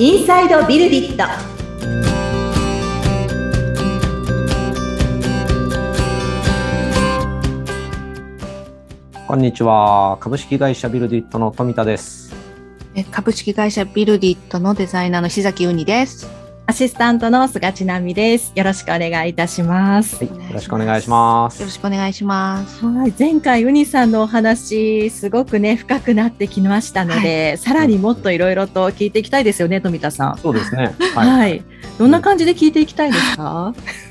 インサイドビルディットこんにちは。株式会社ビルディットの富田です。え株式会社ビルディットのデザイナーの石崎うにです。アシスタントの菅千奈美ですよろしくお願いいたしますはい、よろしくお願いします。よろしくお願いします。はい、前回ウニさんのお話すごくね深くなってきましたので、さらにもっといろいろと聞いていきたいですよね富田さんそうですね。は、はいい。どんな感じで聞いていきたいですか、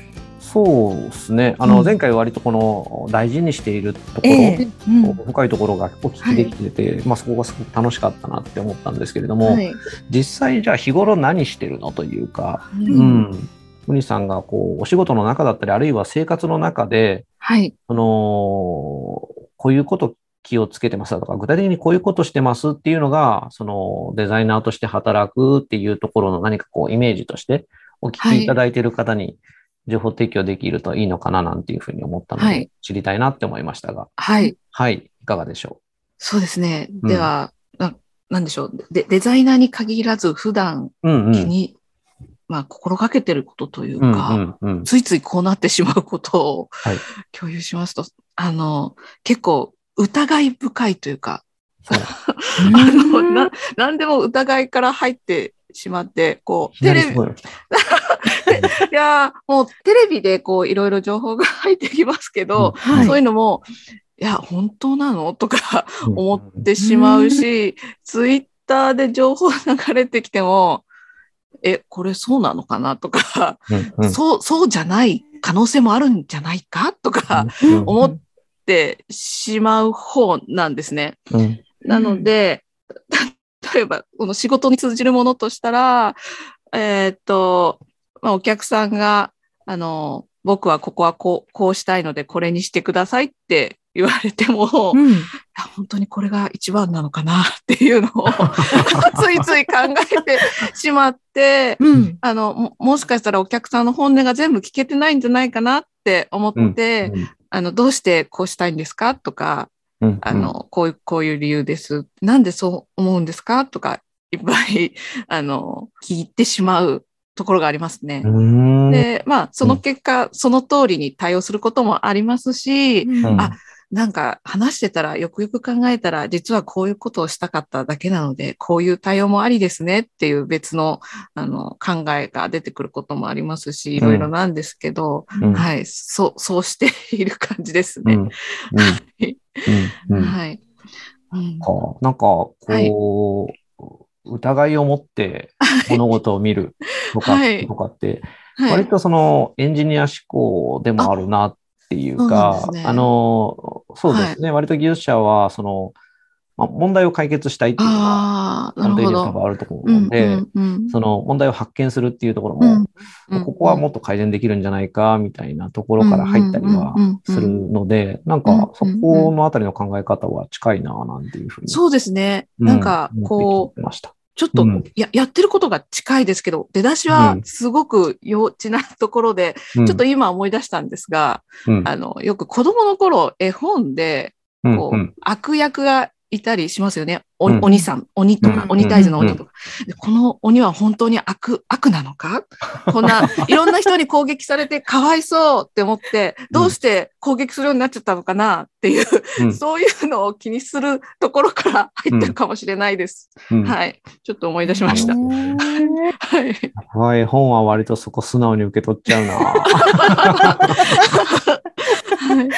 そうですね。あの、うん前回割とこの大事にしているところ、ええうん深いところがお聞きできてて、まあそこがすごく楽しかったなって思ったんですけれども、はい。実際じゃあ日頃何してるのというか、ううんん。ウニさんがこう、お仕事の中だったり、あるいは生活の中で、はい。その、こういうこと気をつけてますだとか、具体的にこういうことしてますっていうのが、そのデザイナーとして働くっていうところの何かこうイメージとしてお聞きいただいている方に情報提供できるといいのかななんていうふうに思ったのではい、知りたいなって思いましたが、はい。はい、いかがでしょそうですね。うんでは、ななんでしょう？でデザイナーに限らず普段う。うんうん。気に、まあ心がけてることといううんか、うんうん。ついついこうなってしまうことをはい共有しますと、あの、結構疑い深いというか、あの、な、なんでも疑いから入ってしまって、こう、テレビ、いやーもうテレビでこういろいろ情報が入ってきますけど、はい。そういうのも、いや、本当なの？とかうん。思ってしまうし、ツイッターで情報流れてきても、え、これそうなのかな？とか、うんうん。そう、そうじゃない可能性もあるんじゃないか？とかうん。思ってしまう方なんですね。うん。なので、例えば、この仕事に通じるものとしたら、えーっと、まあ、お客さんが、あの、僕はここはこう、こうしたいので、これにしてくださいって言われても、いうん。や本当にこれが一番なのかなっていうのを ついつい考えてしまって、うん。あの、ももしかしたらお客さんの本音が全部聞けてないんじゃないかなって思って、あの、どうしてこうしたいんですかとか、うんあの、こういう、こういう理由です。なんでそう思うんですか？とか、いっぱい、あの、聞いてしまうところがありますね。う。ん。で、まあ、その結果、その通りに対応することもありますし、うん。あなんか話してたら、よくよく考えたら、実はこういうことをしたかっただけなので、こういう対応もありですねっていう別の、あの、考えが出てくることもありますし、いろいろなんですけど、うん。はい、そう、そうしている感じですね。はい。なんか、こう、疑いを持って物事を見るとか、はい。とかって、はい。割とそのエンジニア思考でもあるなっていうか、ですねあの、そうですね、割と技術者は、その、まあ、問題を解決したいっていうのが、ある。程度多分あると思ううんので、うんうんその問題を発見するっていうところも、うんうんここはもっと改善できるんじゃないか、みたいなところから入ったりはするので、なんか、そこのあたりの考え方は近いな、なんていうふうに。そうですね。うんなんか、こ。う、ちょっとうん。ややってることが近いですけど、出だしはすごく幼稚なところで、うん。ちょっと今思い出したんですが、うん。あの、よく子供の頃、絵本で、こう、悪役がいたりしますよね。おうん鬼さん、鬼とか、うん鬼退治の鬼とか、でこの鬼は本当に悪、悪なのか？こんな、いろんな人に攻撃されてかわいそうって思って、どうして攻撃するようになっちゃったのかな？っていう、うんそういうのを気にするところから入ってるかもしれないです。うんはい。ちょっと思い出しました。へ はい。僕は絵本は割とそこ素直に受け取っちゃうな。はいー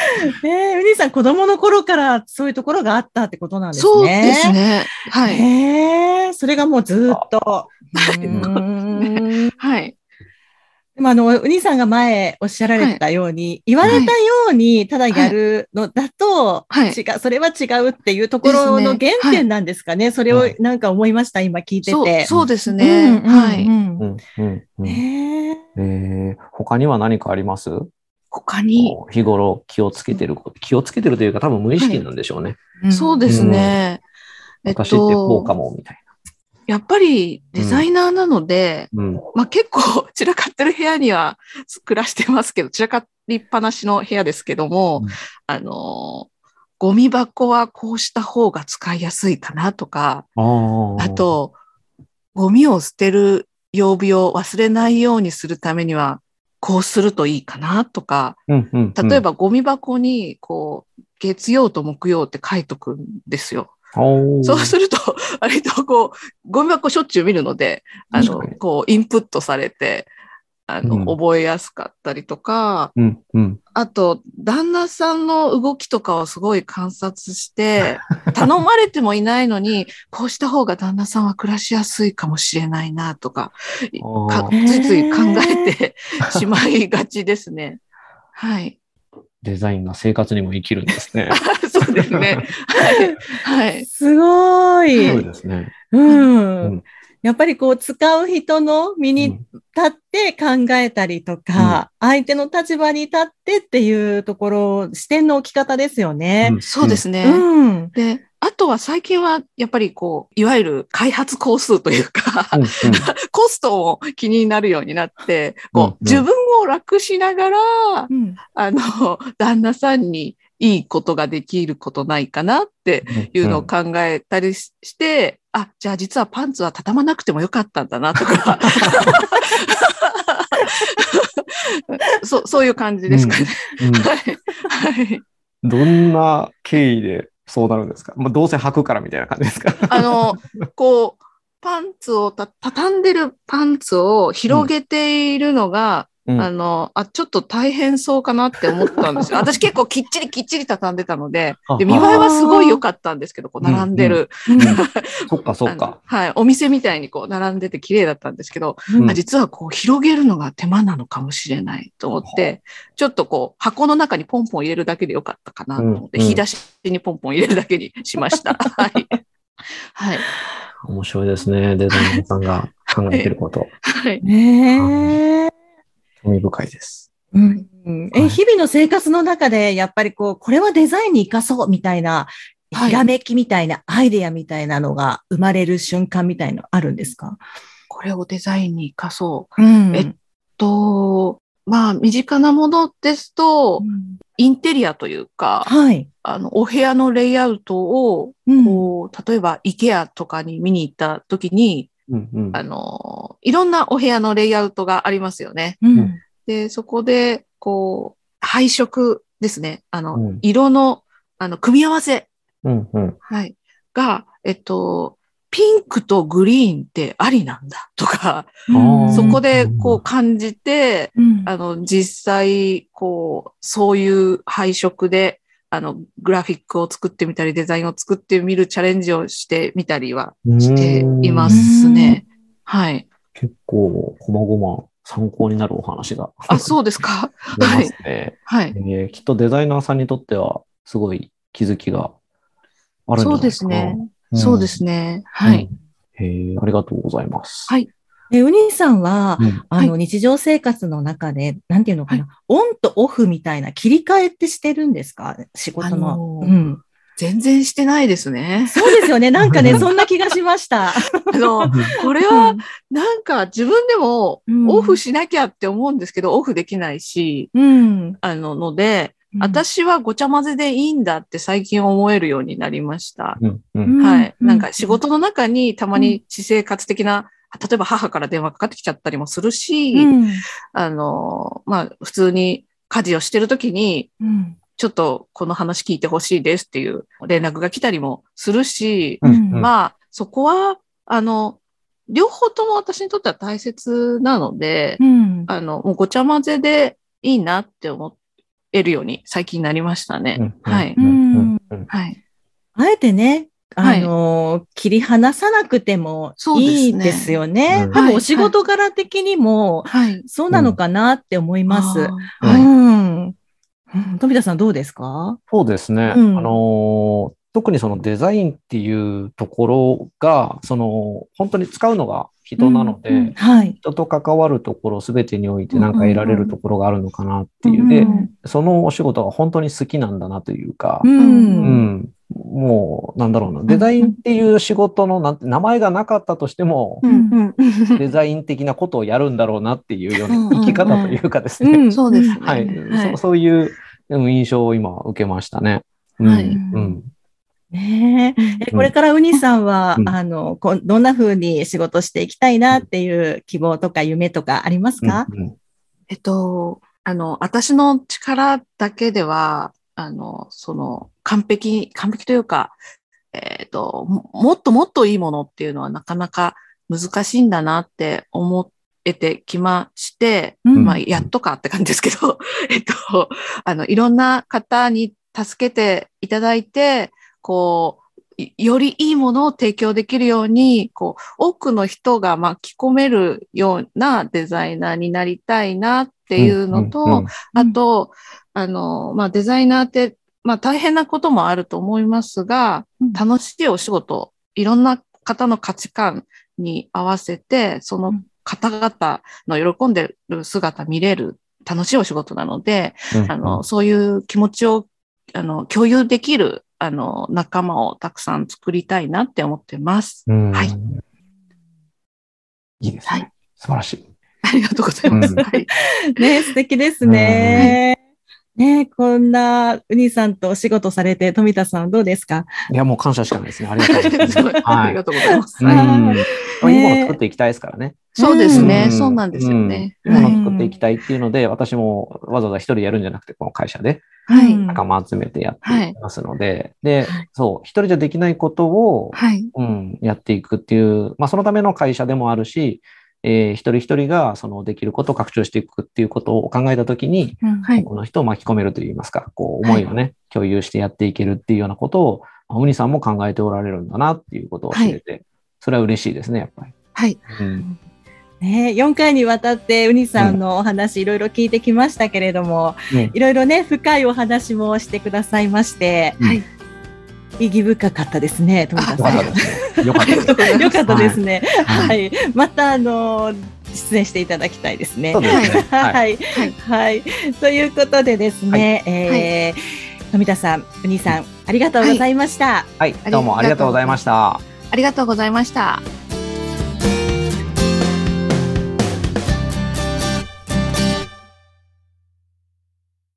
ねえウニさん子供の頃からそういうところがあったってことなんですね。そうですね。はい。へえ、それがもうずっと。はい。でもあの、ウニさんが前おっしゃられたように、言われたようにただやるのだと、はい違う、それは違うっていうところの原点なんですかね。それをなんか思いました、今聞いてそうて。そうですうんね。うんはい。うんうんうんうんへええー他には何かあります？他に、日頃気をつけてる。気をつけてるというか多分無意識なんでしょうね。そうですね。えっ私ってこうかと、も、みたいやっぱりデザイナーなので、な。うん。まあ結構散らかってる部屋には暮らしてますけど、散らかりっぱなしの部屋ですけども、うんあの、ゴミ箱はこうした方が使いやすいかなとか、あ、と、ゴミを捨てる曜日を忘れないようにするためには、こうするといいかなとか、うんうんうん。例えばゴミ箱に、こう、月曜と木曜って書いとくんですよ。そうすると、割とこう、ゴミ箱しょっちゅう見るので、あのこう、インプットされて、あの、うん覚えやすかったりとか、うんうん。あと、旦那さんの動きとかをすごい観察して、頼まれてもいないのに、こうした方が旦那さんは暮らしやすいかもしれないなとか、かーついつい考えてしまいがちですね。はい。デザインが生活にも生きるんですね。そうですね。はい。はい。すごい。そうですね。うん。うんやっぱりこう使う人の身に立って考えたりとか、相手の立場に立ってっていうところ、視点の置き方ですよね。んそうですね。うん。で、あとは最近はやっぱりこう、いわゆる開発工数というか、うんうん。コストも気になるようになって、こう、うん。うん自分を楽しながら、うん。あの、旦那さんにいいことができることないかなっていうのを考えたりしして、あ、じゃあ実はパンツは畳まなくてもよかったんだなとか、そう、そういう感じですかね。うん。うん。はい。はい。どんな経緯でそうなるんですか？まあ、どうせ履くからみたいな感じですか？あの、こう、パンツをた、畳んでるパンツを広げているのが、うんあの、あ、ちょっと大変そうかなって思ったんですよ。私結構きっちりきっちり畳んでたので、で、見栄えはすごい良かったんですけど、こう、並んでる。そっかそっか。はい。お店みたいにこう、並んでて綺麗だったんですけど、うんあ実はこう、広げるのが手間なのかもしれないと思って、ちょっとこう、箱の中にポンポン入れるだけでよかったかなと思って、うんうん引き出しにポンポン入れるだけにしました。はい。はい。面白いですね。デザイナーさんが考えてること。はい。ねえ。興味深いです。うん。え、はい。日々の生活の中で、やっぱりこう、これはデザインに活かそうみたいな、はい。ひらめきみたいな、アイデアみたいなのが生まれる瞬間みたいのあるんですか？これをデザインに活かそう。うん。えと、まあ、身近なものですと、インテリアというか、はい。あの、お部屋のレイアウトを、うん。こう、例えば、イケアとかに見に行った時に、うんうん。あの、いろんなお部屋のレイアウトがありますよね。うん。で、そこで、こう、配色ですね。あの、うん。色の、あの、組み合わせ、うんうん。はい、が、えっと、ピンクとグリーンってありなんだ。とか、うん。そこでこう感じて、うん。あの、実際、こう、そういう配色で、あの、グラフィックを作ってみたり、デザインを作ってみるチャレンジをしてみたりはしていますね。はい。結構、こまごま参考になるお話があ、そうですか。出ますね。はい。えーきっとデザイナーさんにとっては、すごい気づきがあるんじゃないですか。そうですね。うんそうですね。はい。。うんへえありがとうございます。はいえ、ウニーさんは、うんあの、日常生活の中で、なんていうのかな、オンとオフみたいな切り替えってしてるんですか？仕事の。あのーうん。全然してないですね。そうですよね。なんかね、そんな気がしました。あの、これは、なんか自分でもうんオフしなきゃって思うんですけど、オフできないし、うん。あの、ので、私はごちゃ混ぜでいいんだって最近思えるようになりました。うんううんんはい。うんなんか仕事の中にたまに私生活的な、例えば母から電話かかってきちゃったりもするし、うん。あの、まあ、普通に家事をしてるときに、うん。ちょっとこの話聞いてほしいですっていう連絡が来たりもするし、うんまあ、そこは、あの、両方とも私にとっては大切なので、うん。あの、もうごちゃ混ぜでいいなって思えるように最近なりましたね。うんはい。はい。あえてね、あはいの、切り離さなくてもいいですよね。うんはい多分お仕事柄的にも、はい。そうなのかなって思います。うはい。ん。うん富田さんどうですか？そうですね。うんあのー特にそのデザインっていうところが、その、本当に使うのが人なので、うんうんはい。人と関わるところすべてにおいて何か得られるところがあるのかなっていう。うんで、そのお仕事が本当に好きなんだなというか、う。うん。ん、もう、なんだろうな、デザインっていう仕事のなんて名前がなかったとしても、うんうん。デザイン的なことをやるんだろうなっていうよううんな生き方というかですね、うん。そうですね。はい、はい。そそういううん印象を今受けましたね。うん。はい。うんねえ。えこれからウニさんは、うん。あの、こどんな風に仕事していきたいなっていう希望とか夢とかありますか、うんうん。えっと、あの、私の力だけでは、あの、その、完璧、完璧というか、えっと、ももっともっといいものっていうのはなかなか難しいんだなって思えてきまして、うん。まあ、やっとかって感じですけど、えっと、あの、いろんな方に助けていただいて、こう、いよりいいものを提供できるように、こう、多くの人が巻き込めるようなデザイナーになりたいなっていうのと、うんうんあと、あの、まあ、デザイナーって、まあ、大変なこともあると思いますが、うん。楽しいお仕事、いろんな方の価値観に合わせて、その方々の喜んでる姿見れる楽しいお仕事なので、うん。あの、そういう気持ちを、あの、共有できる、あの、仲間をたくさん作りたいなって思ってます。うんはいいいですね。はい素晴らしい。ありがとうございます。うんはい。ね素敵ですね。ねこんなウニさんとお仕事されて、富田さんどうですか？いや、もう感謝しかないですね。ありがとうございます。はいありが。とうございます。うん。はいいいもの作っていきたいですからね。そうですね。うんそうなんですよね。うん作っていきたいっていうので、私もわざわざ一人でやるんじゃなくて、この会社ではいうん仲間集めてやっていきますので、で、そう、一人じゃできないことを、はい。うん、やっていくっていう、まあ、そのための会社でもあるし、えー一人一人がそのできることを拡張していくっていうことを考えたときに、はい。この人を巻き込めるといいますか、こう思いをね、共有してやっていけるっていうようなことを、ウニさんも考えておられるんだなっていうことを知れて、それは嬉しいですね、やっぱり。はい。うんね、4回にわたってウニさんのお話いろいろ聞いてきましたけれども、ねいろいろね、深いお話もしてくださいまして、はい。意義深かったですね、富田さん。よかったですね。よかったです。よかったですね。ははい。また、あの、出演していただきたいですね。ははい。い。はい。ということでですね、えー富田さん、ウニさん、ありがとうございました。はい。どうもありがとうございました。ありがとうございました。